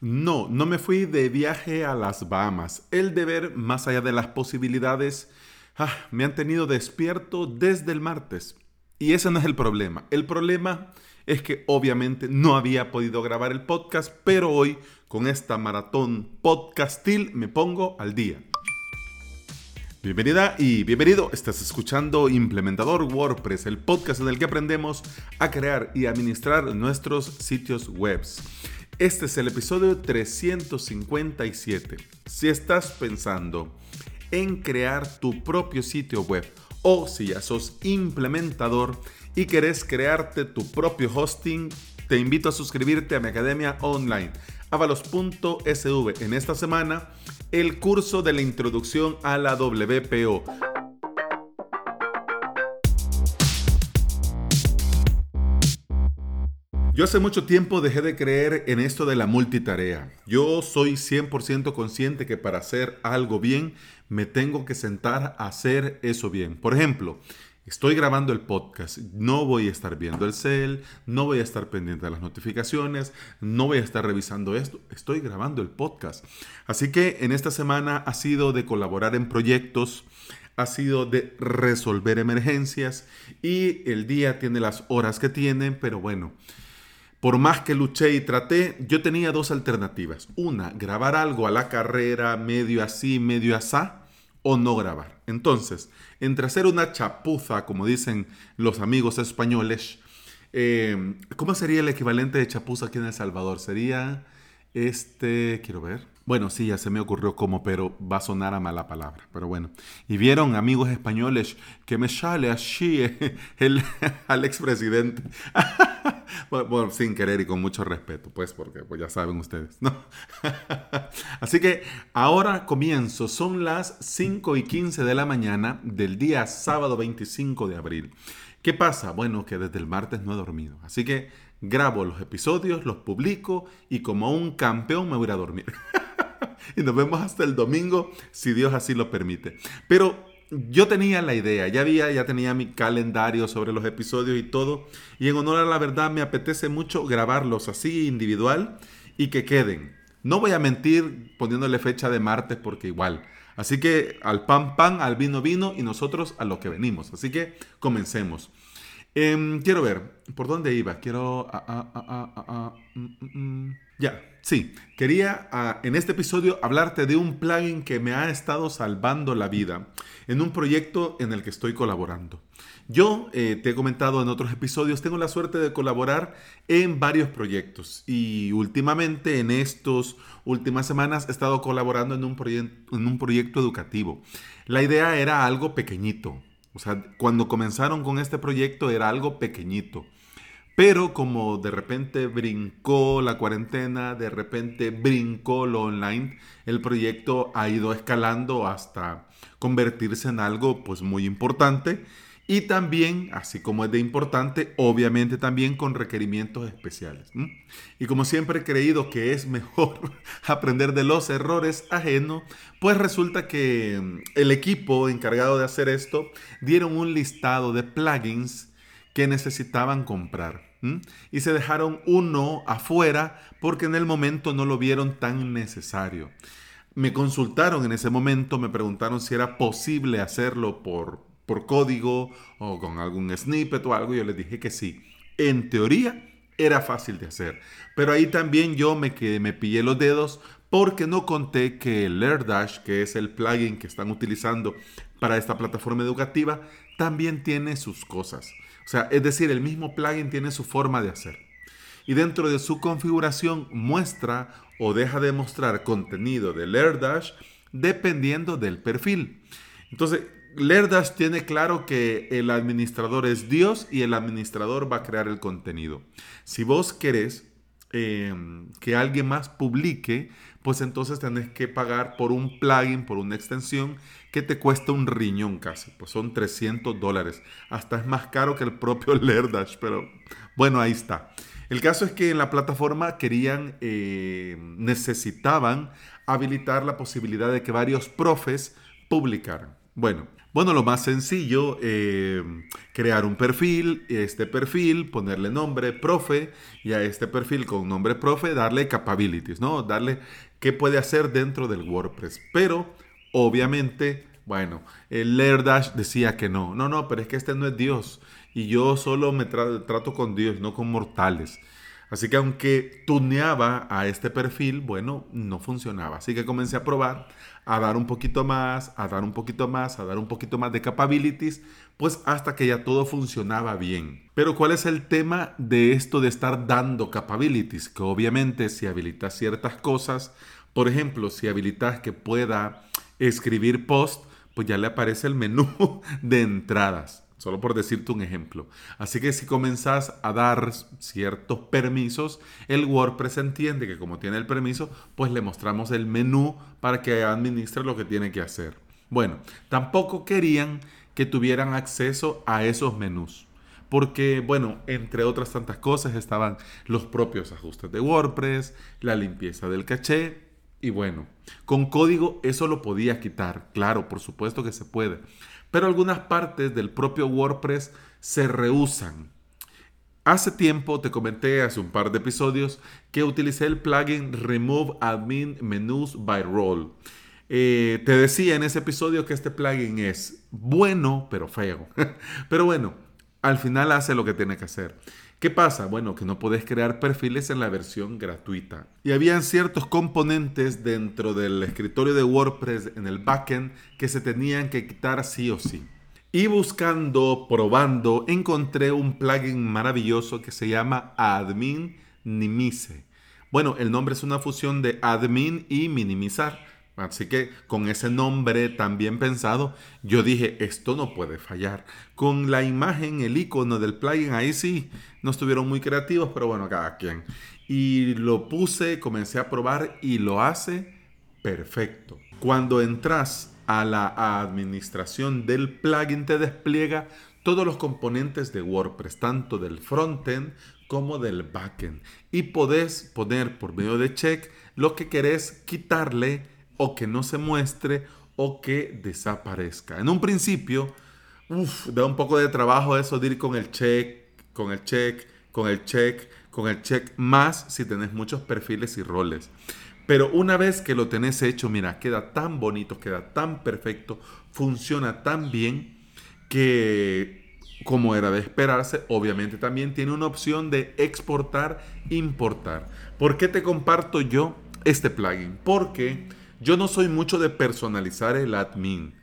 No, no me fui de viaje a las Bahamas. El deber, más allá de las posibilidades, ah, me han tenido despierto desde el martes. Y ese no es el problema. El problema es que obviamente no había podido grabar el podcast, pero hoy con esta maratón podcastil me pongo al día. Bienvenida y bienvenido. Estás escuchando Implementador WordPress, el podcast en el que aprendemos a crear y administrar nuestros sitios web. Este es el episodio 357. Si estás pensando en crear tu propio sitio web o si ya sos implementador y querés crearte tu propio hosting, te invito a suscribirte a mi academia online avalos.sv. En esta semana, el curso de la introducción a la WPO Yo hace mucho tiempo dejé de creer en esto de la multitarea. Yo soy 100% consciente que para hacer algo bien me tengo que sentar a hacer eso bien. Por ejemplo, estoy grabando el podcast, no voy a estar viendo el cel, no voy a estar pendiente de las notificaciones, no voy a estar revisando esto, estoy grabando el podcast. Así que en esta semana ha sido de colaborar en proyectos, ha sido de resolver emergencias y el día tiene las horas que tiene, pero bueno. Por más que luché y traté, yo tenía dos alternativas. Una, grabar algo a la carrera, medio así, medio asá, o no grabar. Entonces, entre hacer una chapuza, como dicen los amigos españoles, eh, ¿cómo sería el equivalente de chapuza aquí en El Salvador? Sería este, quiero ver. Bueno, sí, ya se me ocurrió cómo, pero va a sonar a mala palabra. Pero bueno. Y vieron, amigos españoles, que me sale así el, al expresidente. bueno, sin querer y con mucho respeto, pues, porque pues, ya saben ustedes, ¿no? Así que ahora comienzo. Son las 5 y 15 de la mañana del día sábado 25 de abril. ¿Qué pasa? Bueno, que desde el martes no he dormido. Así que grabo los episodios, los publico y como un campeón me voy a dormir. y nos vemos hasta el domingo, si Dios así lo permite. Pero yo tenía la idea, ya había, ya tenía mi calendario sobre los episodios y todo. Y en honor a la verdad me apetece mucho grabarlos así individual y que queden. No voy a mentir poniéndole fecha de martes porque igual. Así que al pan pan, al vino vino y nosotros a lo que venimos. Así que comencemos. Em, quiero ver, ¿por dónde iba? Quiero... Ah, ah, ah, mm, mm, mm. Ya, sí. Quería en este episodio hablarte de un plugin que me ha estado salvando la vida en un proyecto en el que estoy colaborando. Yo eh, te he comentado en otros episodios, tengo la suerte de colaborar en varios proyectos y últimamente en estas últimas semanas he estado colaborando en un, en un proyecto educativo. La idea era algo pequeñito, o sea, cuando comenzaron con este proyecto era algo pequeñito. Pero como de repente brincó la cuarentena, de repente brincó lo online, el proyecto ha ido escalando hasta convertirse en algo pues muy importante y también, así como es de importante, obviamente también con requerimientos especiales. Y como siempre he creído que es mejor aprender de los errores ajenos, pues resulta que mm, el equipo encargado de hacer esto dieron un listado de plugins que necesitaban comprar. Y se dejaron uno afuera porque en el momento no lo vieron tan necesario. Me consultaron en ese momento, me preguntaron si era posible hacerlo por por código o con algún snippet o algo, yo les dije que sí. En teoría era fácil de hacer, pero ahí también yo me, quedé, me pillé los dedos porque no conté que el LearnDash, que es el plugin que están utilizando para esta plataforma educativa, también tiene sus cosas. O sea, es decir, el mismo plugin tiene su forma de hacer. Y dentro de su configuración muestra o deja de mostrar contenido de LearnDash dependiendo del perfil. Entonces, Lerdas tiene claro que el administrador es Dios y el administrador va a crear el contenido. Si vos querés em, que alguien más publique, pues entonces tenés que pagar por un plugin, por una extensión que te cuesta un riñón casi. Pues son 300 dólares. Hasta es más caro que el propio Lerdash, pero bueno, ahí está. El caso es que en la plataforma querían, em, necesitaban habilitar la posibilidad de que varios profes publicaran. Bueno, bueno, lo más sencillo, eh, crear un perfil, este perfil, ponerle nombre profe y a este perfil con nombre profe darle capabilities, ¿no? Darle qué puede hacer dentro del WordPress. Pero, obviamente, bueno, el Lerdash decía que no. No, no, pero es que este no es Dios. Y yo solo me trato con Dios, no con mortales. Así que aunque tuneaba a este perfil, bueno, no funcionaba. Así que comencé a probar, a dar un poquito más, a dar un poquito más, a dar un poquito más de capabilities, pues hasta que ya todo funcionaba bien. Pero ¿cuál es el tema de esto de estar dando capabilities? Que obviamente si habilitas ciertas cosas, por ejemplo, si habilitas que pueda escribir post, pues ya le aparece el menú de entradas. Solo por decirte un ejemplo. Así que si comenzás a dar ciertos permisos, el WordPress entiende que como tiene el permiso, pues le mostramos el menú para que administre lo que tiene que hacer. Bueno, tampoco querían que tuvieran acceso a esos menús. Porque, bueno, entre otras tantas cosas estaban los propios ajustes de WordPress, la limpieza del caché, y bueno, con código eso lo podía quitar. Claro, por supuesto que se puede pero algunas partes del propio WordPress se rehusan. Hace tiempo te comenté, hace un par de episodios, que utilicé el plugin Remove Admin Menus by Role. Eh, te decía en ese episodio que este plugin es bueno, pero feo. pero bueno, al final hace lo que tiene que hacer. ¿Qué pasa? Bueno, que no puedes crear perfiles en la versión gratuita. Y habían ciertos componentes dentro del escritorio de WordPress en el backend que se tenían que quitar sí o sí. Y buscando, probando, encontré un plugin maravilloso que se llama Admin Minimize. Bueno, el nombre es una fusión de admin y minimizar. Así que con ese nombre tan bien pensado, yo dije, esto no puede fallar. Con la imagen, el icono del plugin, ahí sí, no estuvieron muy creativos, pero bueno, cada quien. Y lo puse, comencé a probar y lo hace perfecto. Cuando entras a la administración del plugin, te despliega todos los componentes de WordPress, tanto del frontend como del backend. Y podés poner por medio de check lo que querés quitarle o que no se muestre o que desaparezca. En un principio, da un poco de trabajo eso de ir con el check, con el check, con el check, con el check, más si tenés muchos perfiles y roles. Pero una vez que lo tenés hecho, mira, queda tan bonito, queda tan perfecto, funciona tan bien que, como era de esperarse, obviamente también tiene una opción de exportar, importar. ¿Por qué te comparto yo este plugin? Porque yo no soy mucho de personalizar el admin,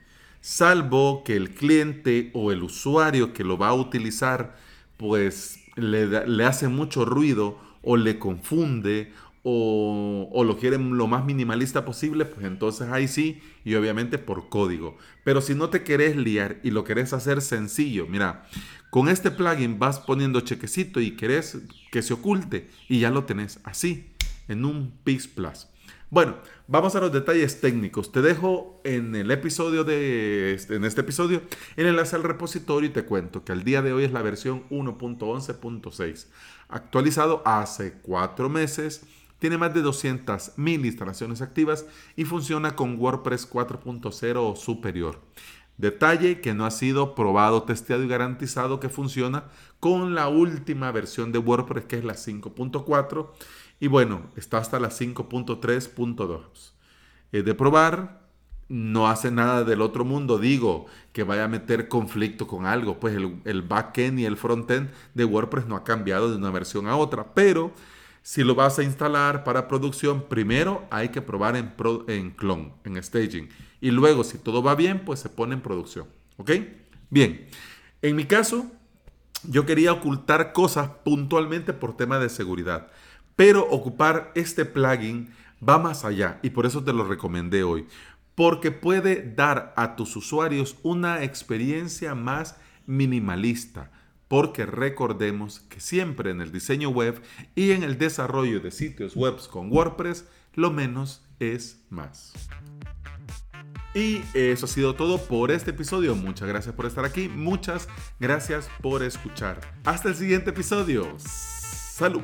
salvo que el cliente o el usuario que lo va a utilizar, pues le, hace mucho ruido o le confunde o, lo quieren lo más minimalista posible, pues entonces ahí sí, y obviamente por código. Pero si no te querés liar y lo querés hacer sencillo, mira, con este plugin vas poniendo chequecito y querés que se oculte y ya lo tenés así, en un Pix Plus. Bueno, vamos a los detalles técnicos. Te dejo en el episodio de este, en este episodio el enlace al repositorio y te cuento que al día de hoy es la versión 1.11.6, actualizado hace cuatro meses. Tiene más de 200.000 instalaciones activas y funciona con WordPress 4.0 o superior. Detalle que no ha sido probado, testeado y garantizado que funciona con la última versión de WordPress que es la 5.4 y bueno, está hasta la 5.3.2. de probar, no hace nada del otro mundo, digo, que vaya a meter conflicto con algo, pues el, el backend y el frontend de WordPress no ha cambiado de una versión a otra, pero si lo vas a instalar para producción, primero hay que probar en, en clone, en staging, y luego si todo va bien, pues se pone en producción, ¿ok? Bien, en mi caso, yo quería ocultar cosas puntualmente por tema de seguridad. Pero ocupar este plugin va más allá y por eso te lo recomendé hoy. Porque puede dar a tus usuarios una experiencia más minimalista. Porque recordemos que siempre en el diseño web y en el desarrollo de sitios web con WordPress, lo menos es más. Y eso ha sido todo por este episodio. Muchas gracias por estar aquí. Muchas gracias por escuchar. Hasta el siguiente episodio. Salud.